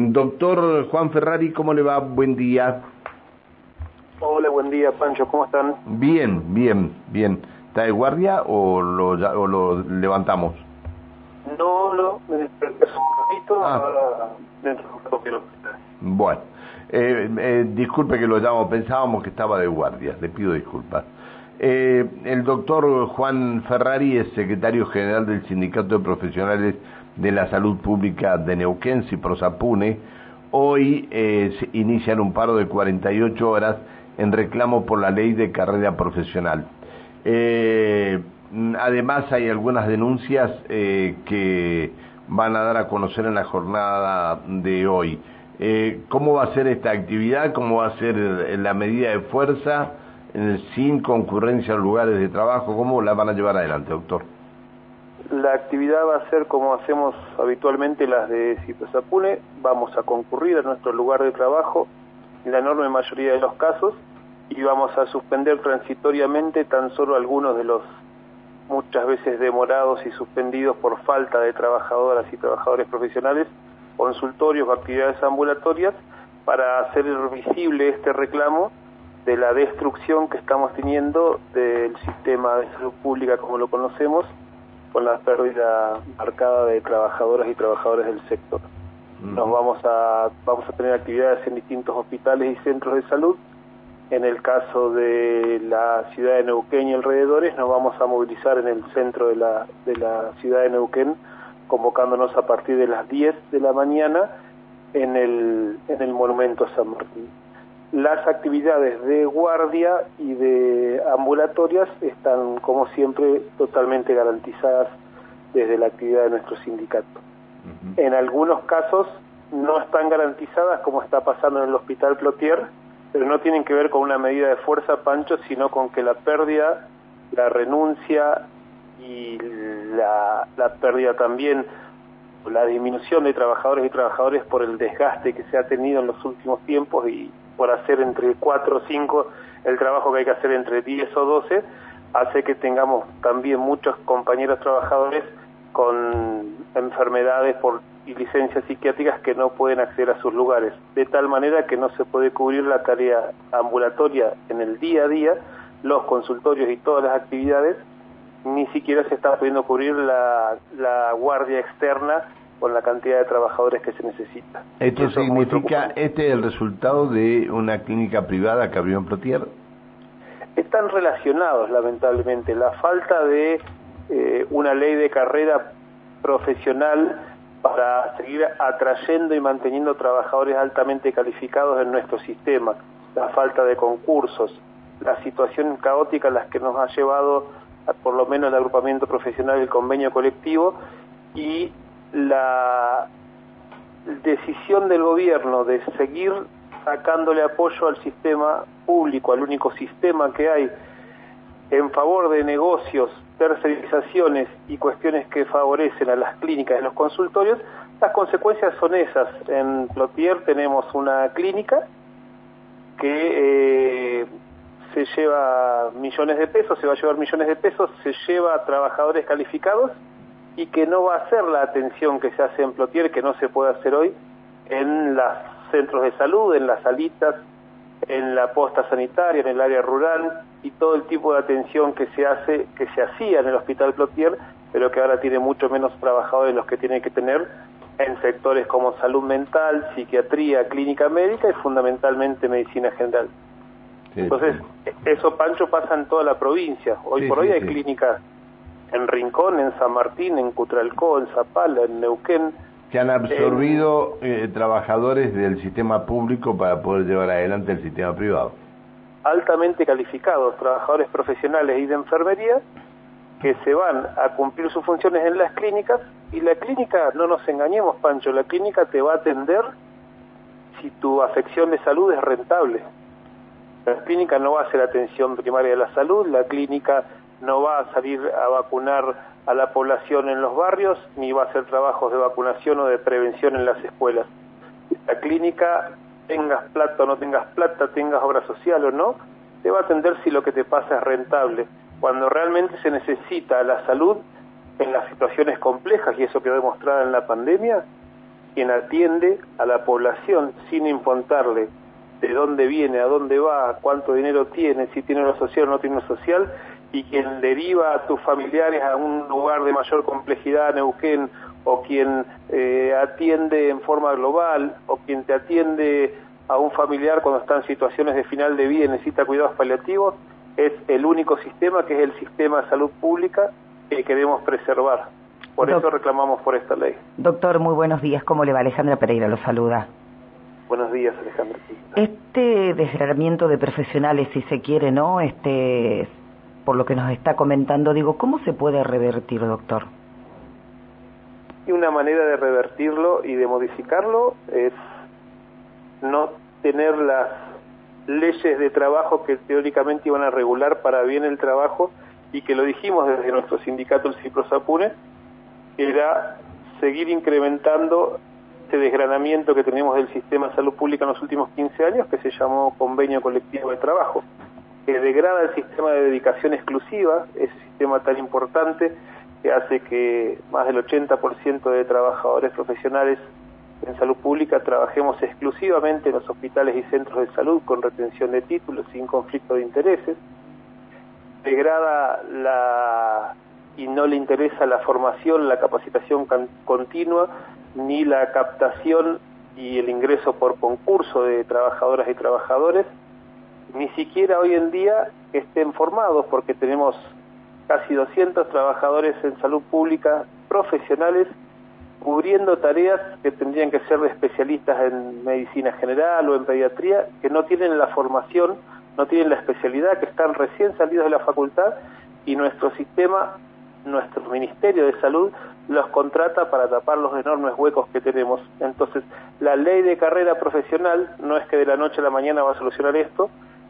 Doctor Juan Ferrari, ¿cómo le va? Buen día. Hola, buen día, Pancho, ¿cómo están? Bien, bien, bien. ¿Está de guardia o lo, o lo levantamos? No, no, me desperté un ratito, ah. ahora dentro de un Bueno, eh, eh, disculpe que lo llamo, pensábamos que estaba de guardia, le pido disculpas. Eh, el doctor Juan Ferrari es secretario general del Sindicato de Profesionales de la Salud Pública de Neuquén, Ciprosapune. Hoy eh, inician un paro de 48 horas en reclamo por la ley de carrera profesional. Eh, además hay algunas denuncias eh, que van a dar a conocer en la jornada de hoy. Eh, ¿Cómo va a ser esta actividad? ¿Cómo va a ser la medida de fuerza sin concurrencia en lugares de trabajo? ¿Cómo la van a llevar adelante, doctor? La actividad va a ser como hacemos habitualmente las de Ciprosapune. Vamos a concurrir a nuestro lugar de trabajo en la enorme mayoría de los casos y vamos a suspender transitoriamente tan solo algunos de los muchas veces demorados y suspendidos por falta de trabajadoras y trabajadores profesionales, consultorios o actividades ambulatorias, para hacer visible este reclamo de la destrucción que estamos teniendo del sistema de salud pública como lo conocemos, con la pérdida marcada de trabajadoras y trabajadores del sector. Nos vamos a, vamos a tener actividades en distintos hospitales y centros de salud en el caso de la ciudad de Neuquén y alrededores, nos vamos a movilizar en el centro de la, de la ciudad de Neuquén, convocándonos a partir de las 10 de la mañana en el, en el Monumento a San Martín. Las actividades de guardia y de ambulatorias están, como siempre, totalmente garantizadas desde la actividad de nuestro sindicato. En algunos casos no están garantizadas, como está pasando en el Hospital Plotier, pero no tienen que ver con una medida de fuerza, Pancho, sino con que la pérdida, la renuncia y la, la pérdida también, la disminución de trabajadores y trabajadores por el desgaste que se ha tenido en los últimos tiempos y por hacer entre 4 o 5 el trabajo que hay que hacer entre 10 o 12, hace que tengamos también muchos compañeros trabajadores con enfermedades y licencias psiquiátricas que no pueden acceder a sus lugares, de tal manera que no se puede cubrir la tarea ambulatoria en el día a día, los consultorios y todas las actividades, ni siquiera se está pudiendo cubrir la guardia externa con la cantidad de trabajadores que se necesita. ¿Esto significa, este es el resultado de una clínica privada que abrió en Plotier? Están relacionados, lamentablemente. La falta de eh, una ley de carrera profesional para seguir atrayendo y manteniendo trabajadores altamente calificados en nuestro sistema, la falta de concursos, la situación caótica en la que nos ha llevado a, por lo menos el agrupamiento profesional el convenio colectivo y la decisión del gobierno de seguir sacándole apoyo al sistema público, al único sistema que hay en favor de negocios tercerizaciones y cuestiones que favorecen a las clínicas y los consultorios, las consecuencias son esas. En Plotier tenemos una clínica que eh, se lleva millones de pesos, se va a llevar millones de pesos, se lleva a trabajadores calificados y que no va a hacer la atención que se hace en Plotier, que no se puede hacer hoy, en los centros de salud, en las salitas, en la posta sanitaria, en el área rural y todo el tipo de atención que se hace, que se hacía en el Hospital Plotier, pero que ahora tiene mucho menos trabajadores de los que tiene que tener en sectores como salud mental, psiquiatría, clínica médica y fundamentalmente medicina general. Entonces, eso, Pancho, pasa en toda la provincia. Hoy por hoy hay clínicas en Rincón, en San Martín, en Cutralcó, en Zapala, en Neuquén, que han absorbido eh, trabajadores del sistema público para poder llevar adelante el sistema privado. Altamente calificados, trabajadores profesionales y de enfermería, que se van a cumplir sus funciones en las clínicas y la clínica, no nos engañemos Pancho, la clínica te va a atender si tu afección de salud es rentable. La clínica no va a hacer atención primaria de la salud, la clínica no va a salir a vacunar a la población en los barrios, ni va a hacer trabajos de vacunación o de prevención en las escuelas. La clínica, tengas plata o no tengas plata, tengas obra social o no, te va a atender si lo que te pasa es rentable. Cuando realmente se necesita la salud en las situaciones complejas, y eso quedó demostrado en la pandemia, quien atiende a la población sin importarle de dónde viene, a dónde va, cuánto dinero tiene, si tiene lo social o no tiene lo social, y quien deriva a tus familiares a un lugar de mayor complejidad, Neuquén, o quien eh, atiende en forma global, o quien te atiende a un familiar cuando está en situaciones de final de vida y necesita cuidados paliativos, es el único sistema que es el sistema de salud pública que queremos preservar. Por eso reclamamos por esta ley. Doctor, muy buenos días. ¿Cómo le va? Alejandra Pereira lo saluda. Buenos días, Alejandra. Este desgranamiento de profesionales, si se quiere, ¿no? Este, por lo que nos está comentando, digo, ¿cómo se puede revertir, doctor? Y una manera de revertirlo y de modificarlo es no tener las leyes de trabajo que teóricamente iban a regular para bien el trabajo y que lo dijimos desde nuestro sindicato, el CIPROSAPUNE, era seguir incrementando este desgranamiento que tenemos del sistema de salud pública en los últimos 15 años, que se llamó convenio colectivo de trabajo, que degrada el sistema de dedicación exclusiva, ese sistema tan importante que hace que más del 80% de trabajadores profesionales en salud pública trabajemos exclusivamente en los hospitales y centros de salud con retención de títulos sin conflicto de intereses, degrada la y no le interesa la formación, la capacitación continua, ni la captación y el ingreso por concurso de trabajadoras y trabajadores, ni siquiera hoy en día estén formados, porque tenemos casi 200 trabajadores en salud pública profesionales cubriendo tareas que tendrían que ser de especialistas en medicina general o en pediatría, que no tienen la formación, no tienen la especialidad, que están recién salidos de la facultad y nuestro sistema, nuestro Ministerio de Salud los contrata para tapar los enormes huecos que tenemos. Entonces, la ley de carrera profesional no es que de la noche a la mañana va a solucionar esto,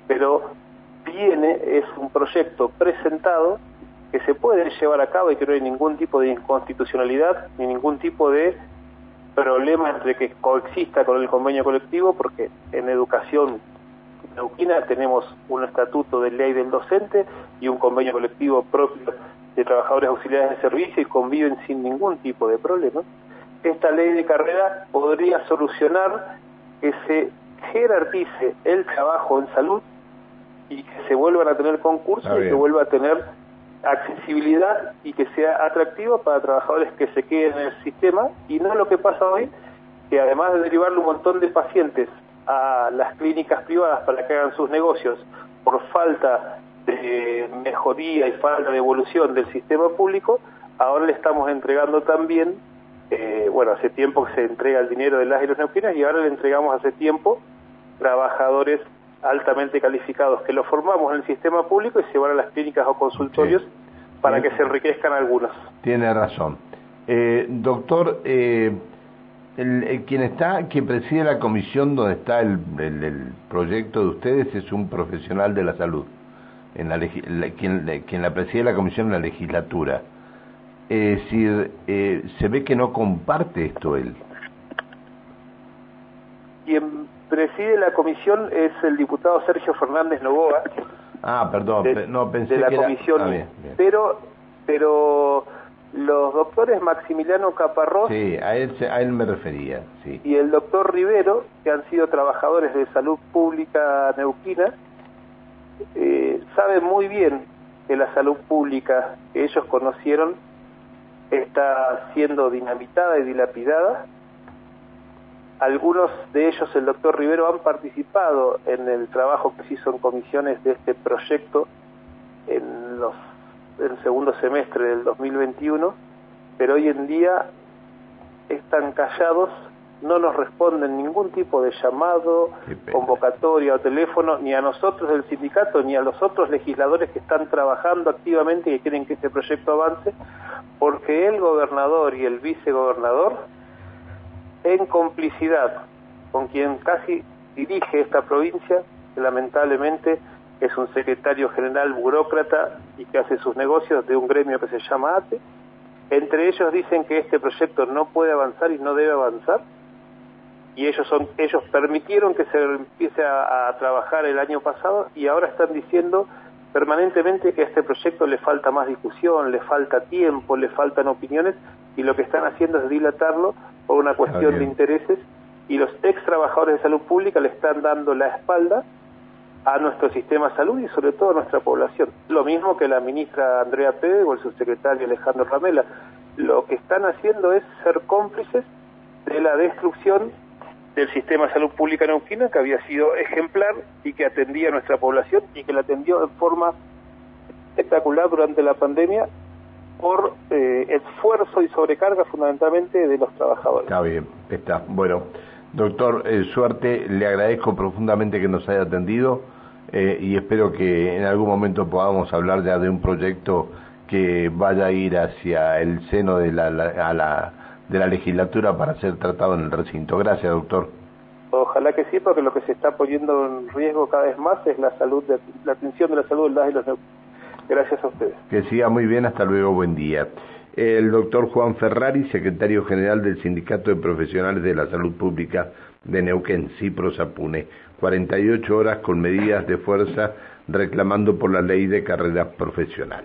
pero viene, es un proyecto presentado que se puede llevar a cabo y que no hay ningún tipo de inconstitucionalidad ni ningún tipo de problema entre que coexista con el convenio colectivo, porque en educación neuquina tenemos un estatuto de ley del docente y un convenio colectivo propio de trabajadores auxiliares de servicio y conviven sin ningún tipo de problema. Esta ley de carrera podría solucionar que se jerarquice el trabajo en salud y que se vuelvan a tener concursos y que vuelva a tener accesibilidad y que sea atractivo para trabajadores que se queden en el sistema. Y no lo que pasa hoy, que además de derivarle un montón de pacientes a las clínicas privadas para que hagan sus negocios por falta de mejoría y falta de evolución del sistema público, ahora le estamos entregando también, eh, bueno, hace tiempo que se entrega el dinero de las y los neuquinas y ahora le entregamos hace tiempo trabajadores altamente calificados que los formamos en el sistema público y se van a las clínicas o consultorios para que se enriquezcan algunos. Tiene razón. Eh, doctor, eh, el, quien está, quien preside la comisión donde está el, el, proyecto de ustedes es un profesional de la salud, en la, quien, quien, la preside la comisión en la legislatura. Es decir, eh, se ve que no comparte esto él. Preside la comisión es el diputado Sergio Fernández Novoa. Ah, perdón, no pensé de la que comisión, ah, pero pero los doctores Maximiliano Caparrós sí, a él, a él me refería, sí. y el doctor Rivero, que han sido trabajadores de salud pública neuquina, eh, saben muy bien que la salud pública que ellos conocieron está siendo dinamitada y dilapidada algunos de ellos, el doctor Rivero, han participado en el trabajo que se hizo en comisiones de este proyecto en, los, el segundo semestre del 2021, pero hoy en día están callados, no nos responden ningún tipo de llamado, convocatoria o teléfono, ni a nosotros del sindicato, ni a los otros legisladores que están trabajando activamente y que quieren que este proyecto avance, porque el gobernador y el vicegobernador en complicidad con quien casi dirige esta provincia, que lamentablemente es un secretario general burócrata y que hace sus negocios de un gremio que se llama ATE. Entre ellos dicen que este proyecto no puede avanzar y no debe avanzar, y ellos, son, ellos permitieron que se empiece a, a trabajar el año pasado y ahora están diciendo permanentemente que a este proyecto le falta más discusión, le falta tiempo, le faltan opiniones y lo que están haciendo es dilatarlo por una cuestión de intereses y los ex trabajadores de salud pública le están dando la espalda a nuestro sistema de salud y sobre todo a nuestra población. Lo mismo que la ministra Andrea Pérez o el subsecretario Alejandro Ramela. Lo que están haciendo es ser cómplices de la destrucción del sistema de salud pública neuquina que había sido ejemplar y que atendía a nuestra población y que la atendió de forma espectacular durante la pandemia por eh, esfuerzo y sobrecarga fundamentalmente de los trabajadores. Está bien, está. Bueno, doctor, eh, suerte, le agradezco profundamente que nos haya atendido eh, y espero que en algún momento podamos hablar ya de un proyecto que vaya a ir hacia el seno de la, la, de la legislatura para ser tratado en el recinto. Gracias, doctor. Ojalá que sí, porque lo que se está poniendo en riesgo cada vez más es la salud, de, la atención de la salud de las y los Gracias a ustedes. Que siga muy bien, hasta luego, buen día. El doctor Juan Ferrari, secretario general del Sindicato de Profesionales de la Salud Pública de Neuquén, Cipro Sapune, 48 horas con medidas de fuerza reclamando por la ley de carrera profesional.